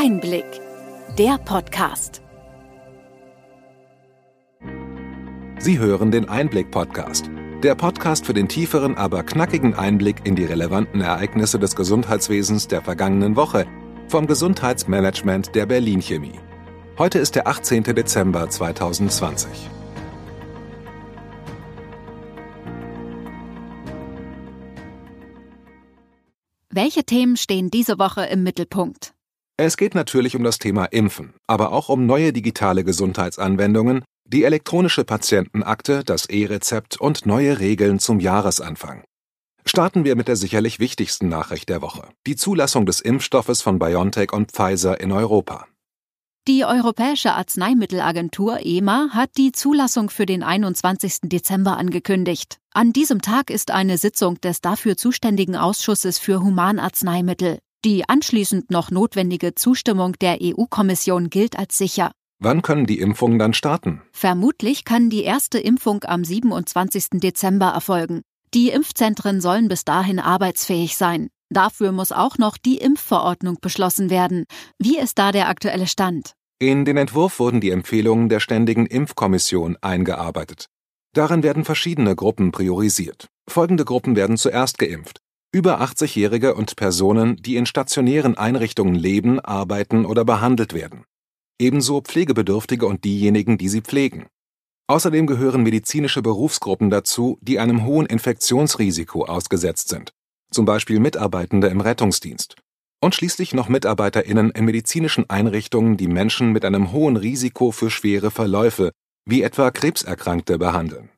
Einblick, der Podcast. Sie hören den Einblick-Podcast. Der Podcast für den tieferen, aber knackigen Einblick in die relevanten Ereignisse des Gesundheitswesens der vergangenen Woche vom Gesundheitsmanagement der Berlin Chemie. Heute ist der 18. Dezember 2020. Welche Themen stehen diese Woche im Mittelpunkt? Es geht natürlich um das Thema Impfen, aber auch um neue digitale Gesundheitsanwendungen, die elektronische Patientenakte, das E-Rezept und neue Regeln zum Jahresanfang. Starten wir mit der sicherlich wichtigsten Nachricht der Woche, die Zulassung des Impfstoffes von BioNTech und Pfizer in Europa. Die Europäische Arzneimittelagentur EMA hat die Zulassung für den 21. Dezember angekündigt. An diesem Tag ist eine Sitzung des dafür zuständigen Ausschusses für Humanarzneimittel. Die anschließend noch notwendige Zustimmung der EU-Kommission gilt als sicher. Wann können die Impfungen dann starten? Vermutlich kann die erste Impfung am 27. Dezember erfolgen. Die Impfzentren sollen bis dahin arbeitsfähig sein. Dafür muss auch noch die Impfverordnung beschlossen werden. Wie ist da der aktuelle Stand? In den Entwurf wurden die Empfehlungen der Ständigen Impfkommission eingearbeitet. Darin werden verschiedene Gruppen priorisiert. Folgende Gruppen werden zuerst geimpft. Über 80-Jährige und Personen, die in stationären Einrichtungen leben, arbeiten oder behandelt werden. Ebenso Pflegebedürftige und diejenigen, die sie pflegen. Außerdem gehören medizinische Berufsgruppen dazu, die einem hohen Infektionsrisiko ausgesetzt sind, zum Beispiel Mitarbeitende im Rettungsdienst und schließlich noch MitarbeiterInnen in medizinischen Einrichtungen, die Menschen mit einem hohen Risiko für schwere Verläufe, wie etwa Krebserkrankte, behandeln.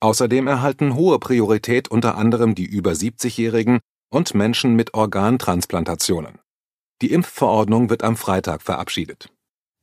Außerdem erhalten hohe Priorität unter anderem die über 70-Jährigen und Menschen mit Organtransplantationen. Die Impfverordnung wird am Freitag verabschiedet.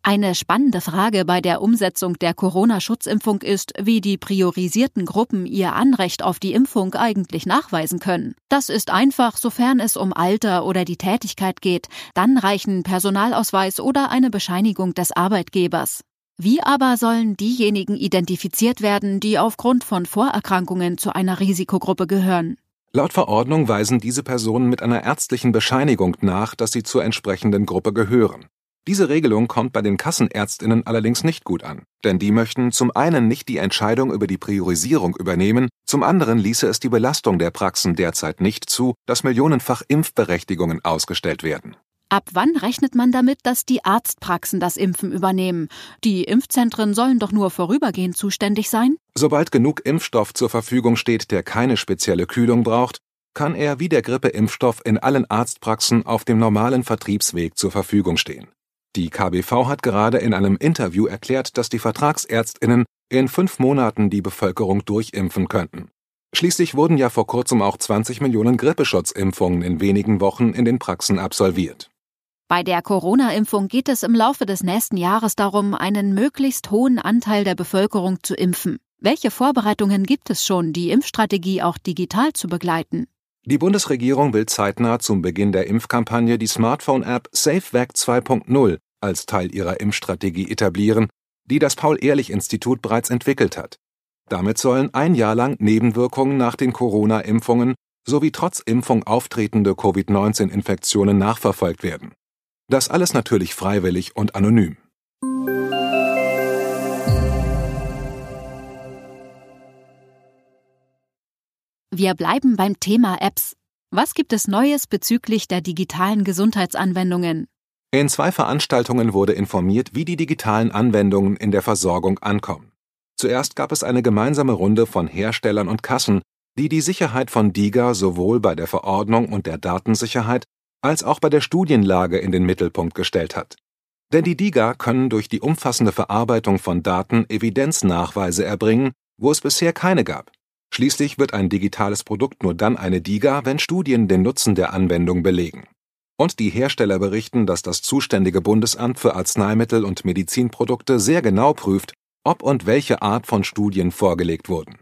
Eine spannende Frage bei der Umsetzung der Corona-Schutzimpfung ist, wie die priorisierten Gruppen ihr Anrecht auf die Impfung eigentlich nachweisen können. Das ist einfach, sofern es um Alter oder die Tätigkeit geht. Dann reichen Personalausweis oder eine Bescheinigung des Arbeitgebers. Wie aber sollen diejenigen identifiziert werden, die aufgrund von Vorerkrankungen zu einer Risikogruppe gehören? Laut Verordnung weisen diese Personen mit einer ärztlichen Bescheinigung nach, dass sie zur entsprechenden Gruppe gehören. Diese Regelung kommt bei den Kassenärztinnen allerdings nicht gut an, denn die möchten zum einen nicht die Entscheidung über die Priorisierung übernehmen, zum anderen ließe es die Belastung der Praxen derzeit nicht zu, dass millionenfach Impfberechtigungen ausgestellt werden. Ab wann rechnet man damit, dass die Arztpraxen das Impfen übernehmen? Die Impfzentren sollen doch nur vorübergehend zuständig sein? Sobald genug Impfstoff zur Verfügung steht, der keine spezielle Kühlung braucht, kann er wie der Grippeimpfstoff in allen Arztpraxen auf dem normalen Vertriebsweg zur Verfügung stehen. Die KBV hat gerade in einem Interview erklärt, dass die Vertragsärztinnen in fünf Monaten die Bevölkerung durchimpfen könnten. Schließlich wurden ja vor kurzem auch 20 Millionen Grippeschutzimpfungen in wenigen Wochen in den Praxen absolviert. Bei der Corona-Impfung geht es im Laufe des nächsten Jahres darum, einen möglichst hohen Anteil der Bevölkerung zu impfen. Welche Vorbereitungen gibt es schon, die Impfstrategie auch digital zu begleiten? Die Bundesregierung will zeitnah zum Beginn der Impfkampagne die Smartphone-App SafeVac 2.0 als Teil ihrer Impfstrategie etablieren, die das Paul-Ehrlich-Institut bereits entwickelt hat. Damit sollen ein Jahr lang Nebenwirkungen nach den Corona-Impfungen sowie trotz Impfung auftretende Covid-19-Infektionen nachverfolgt werden. Das alles natürlich freiwillig und anonym. Wir bleiben beim Thema Apps. Was gibt es Neues bezüglich der digitalen Gesundheitsanwendungen? In zwei Veranstaltungen wurde informiert, wie die digitalen Anwendungen in der Versorgung ankommen. Zuerst gab es eine gemeinsame Runde von Herstellern und Kassen, die die Sicherheit von DIGA sowohl bei der Verordnung und der Datensicherheit als auch bei der Studienlage in den Mittelpunkt gestellt hat. Denn die DIGA können durch die umfassende Verarbeitung von Daten Evidenznachweise erbringen, wo es bisher keine gab. Schließlich wird ein digitales Produkt nur dann eine DIGA, wenn Studien den Nutzen der Anwendung belegen. Und die Hersteller berichten, dass das zuständige Bundesamt für Arzneimittel und Medizinprodukte sehr genau prüft, ob und welche Art von Studien vorgelegt wurden.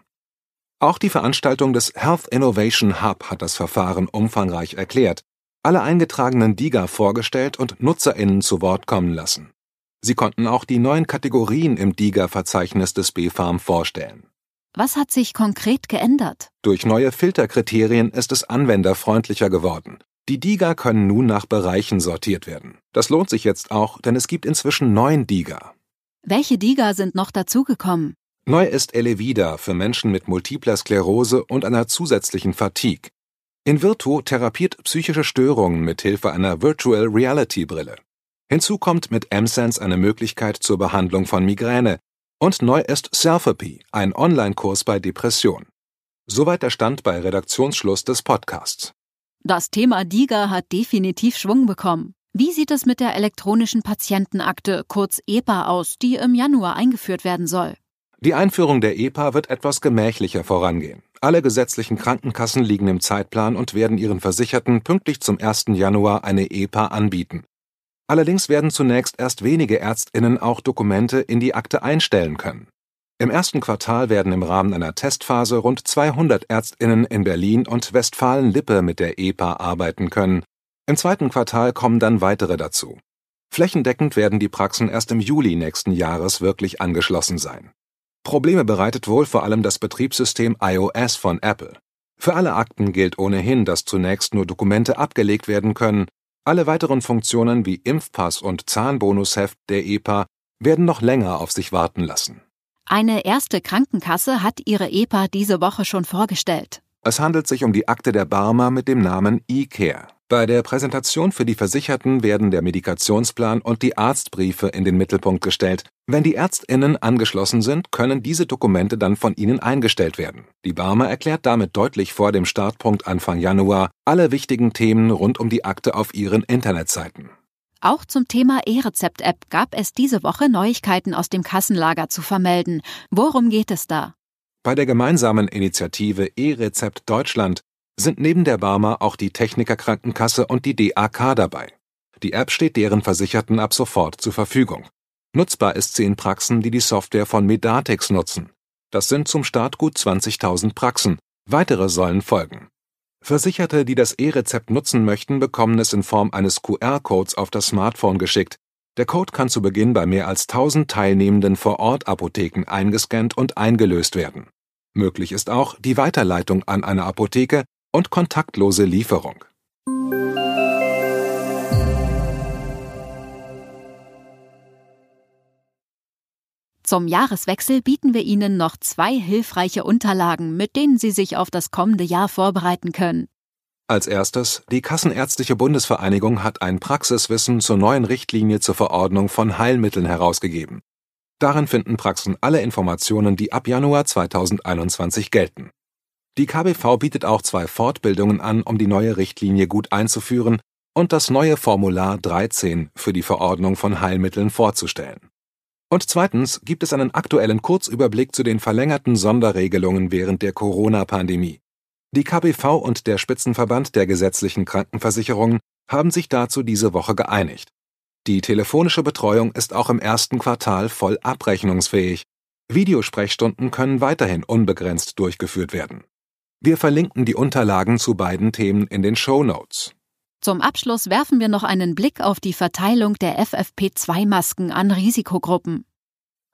Auch die Veranstaltung des Health Innovation Hub hat das Verfahren umfangreich erklärt, alle eingetragenen DIGA vorgestellt und NutzerInnen zu Wort kommen lassen. Sie konnten auch die neuen Kategorien im DIGA-Verzeichnis des BfArM vorstellen. Was hat sich konkret geändert? Durch neue Filterkriterien ist es anwenderfreundlicher geworden. Die DIGA können nun nach Bereichen sortiert werden. Das lohnt sich jetzt auch, denn es gibt inzwischen neun DIGA. Welche DIGA sind noch dazugekommen? Neu ist Elevida für Menschen mit multipler Sklerose und einer zusätzlichen Fatigue. Invirtu therapiert psychische Störungen mit Hilfe einer Virtual Reality Brille. Hinzu kommt mit M-Sense eine Möglichkeit zur Behandlung von Migräne. Und neu ist Selfapy, ein Online-Kurs bei Depression. Soweit der Stand bei Redaktionsschluss des Podcasts. Das Thema DIGA hat definitiv Schwung bekommen. Wie sieht es mit der elektronischen Patientenakte, kurz EPA, aus, die im Januar eingeführt werden soll? Die Einführung der EPA wird etwas gemächlicher vorangehen. Alle gesetzlichen Krankenkassen liegen im Zeitplan und werden ihren Versicherten pünktlich zum 1. Januar eine EPA anbieten. Allerdings werden zunächst erst wenige Ärztinnen auch Dokumente in die Akte einstellen können. Im ersten Quartal werden im Rahmen einer Testphase rund 200 Ärztinnen in Berlin und Westfalen-Lippe mit der EPA arbeiten können. Im zweiten Quartal kommen dann weitere dazu. Flächendeckend werden die Praxen erst im Juli nächsten Jahres wirklich angeschlossen sein. Probleme bereitet wohl vor allem das Betriebssystem iOS von Apple. Für alle Akten gilt ohnehin, dass zunächst nur Dokumente abgelegt werden können. Alle weiteren Funktionen wie Impfpass und Zahnbonusheft der EPA werden noch länger auf sich warten lassen. Eine erste Krankenkasse hat ihre EPA diese Woche schon vorgestellt. Es handelt sich um die Akte der Barmer mit dem Namen eCare. Bei der Präsentation für die Versicherten werden der Medikationsplan und die Arztbriefe in den Mittelpunkt gestellt. Wenn die Ärztinnen angeschlossen sind, können diese Dokumente dann von ihnen eingestellt werden. Die Barmer erklärt damit deutlich vor dem Startpunkt Anfang Januar alle wichtigen Themen rund um die Akte auf ihren Internetseiten. Auch zum Thema E-Rezept-App gab es diese Woche Neuigkeiten aus dem Kassenlager zu vermelden. Worum geht es da? Bei der gemeinsamen Initiative E-Rezept Deutschland sind neben der Barmer auch die Techniker Krankenkasse und die DAK dabei. Die App steht deren Versicherten ab sofort zur Verfügung. Nutzbar ist sie in Praxen, die die Software von Medatex nutzen. Das sind zum Start gut 20.000 Praxen. Weitere sollen folgen. Versicherte, die das E-Rezept nutzen möchten, bekommen es in Form eines QR-Codes auf das Smartphone geschickt. Der Code kann zu Beginn bei mehr als 1000 teilnehmenden Vor-Ort-Apotheken eingescannt und eingelöst werden. Möglich ist auch die Weiterleitung an eine Apotheke und kontaktlose Lieferung. Zum Jahreswechsel bieten wir Ihnen noch zwei hilfreiche Unterlagen, mit denen Sie sich auf das kommende Jahr vorbereiten können. Als erstes, die Kassenärztliche Bundesvereinigung hat ein Praxiswissen zur neuen Richtlinie zur Verordnung von Heilmitteln herausgegeben. Darin finden Praxen alle Informationen, die ab Januar 2021 gelten. Die KBV bietet auch zwei Fortbildungen an, um die neue Richtlinie gut einzuführen und das neue Formular 13 für die Verordnung von Heilmitteln vorzustellen. Und zweitens gibt es einen aktuellen Kurzüberblick zu den verlängerten Sonderregelungen während der Corona-Pandemie. Die KBV und der Spitzenverband der gesetzlichen Krankenversicherungen haben sich dazu diese Woche geeinigt. Die telefonische Betreuung ist auch im ersten Quartal voll abrechnungsfähig. Videosprechstunden können weiterhin unbegrenzt durchgeführt werden. Wir verlinken die Unterlagen zu beiden Themen in den Show Notes. Zum Abschluss werfen wir noch einen Blick auf die Verteilung der FFP2-Masken an Risikogruppen.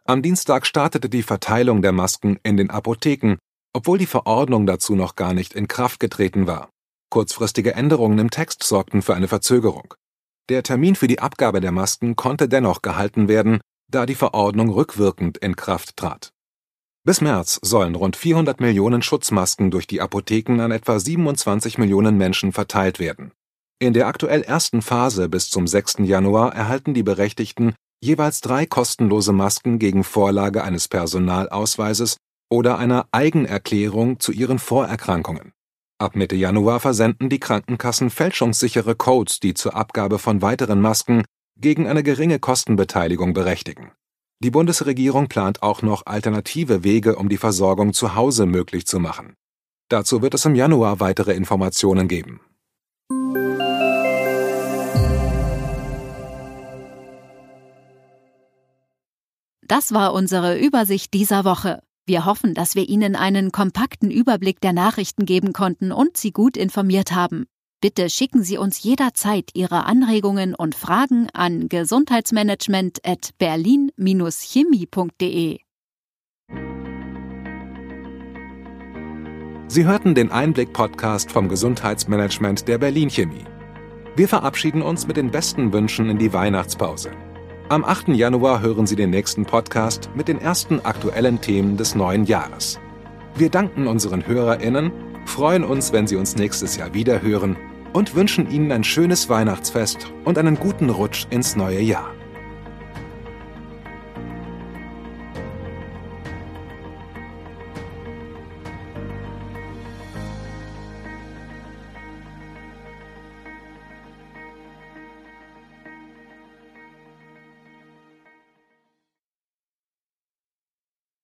Am Dienstag startete die Verteilung der Masken in den Apotheken, obwohl die Verordnung dazu noch gar nicht in Kraft getreten war. Kurzfristige Änderungen im Text sorgten für eine Verzögerung. Der Termin für die Abgabe der Masken konnte dennoch gehalten werden, da die Verordnung rückwirkend in Kraft trat. Bis März sollen rund 400 Millionen Schutzmasken durch die Apotheken an etwa 27 Millionen Menschen verteilt werden. In der aktuell ersten Phase bis zum 6. Januar erhalten die Berechtigten jeweils drei kostenlose Masken gegen Vorlage eines Personalausweises oder einer Eigenerklärung zu ihren Vorerkrankungen. Ab Mitte Januar versenden die Krankenkassen fälschungssichere Codes, die zur Abgabe von weiteren Masken gegen eine geringe Kostenbeteiligung berechtigen. Die Bundesregierung plant auch noch alternative Wege, um die Versorgung zu Hause möglich zu machen. Dazu wird es im Januar weitere Informationen geben. Das war unsere Übersicht dieser Woche. Wir hoffen, dass wir Ihnen einen kompakten Überblick der Nachrichten geben konnten und Sie gut informiert haben. Bitte schicken Sie uns jederzeit Ihre Anregungen und Fragen an gesundheitsmanagement@berlin-chemie.de. Sie hörten den Einblick-Podcast vom Gesundheitsmanagement der Berlin Chemie. Wir verabschieden uns mit den besten Wünschen in die Weihnachtspause. Am 8. Januar hören Sie den nächsten Podcast mit den ersten aktuellen Themen des neuen Jahres. Wir danken unseren HörerInnen, freuen uns, wenn Sie uns nächstes Jahr wiederhören und wünschen Ihnen ein schönes Weihnachtsfest und einen guten Rutsch ins neue Jahr.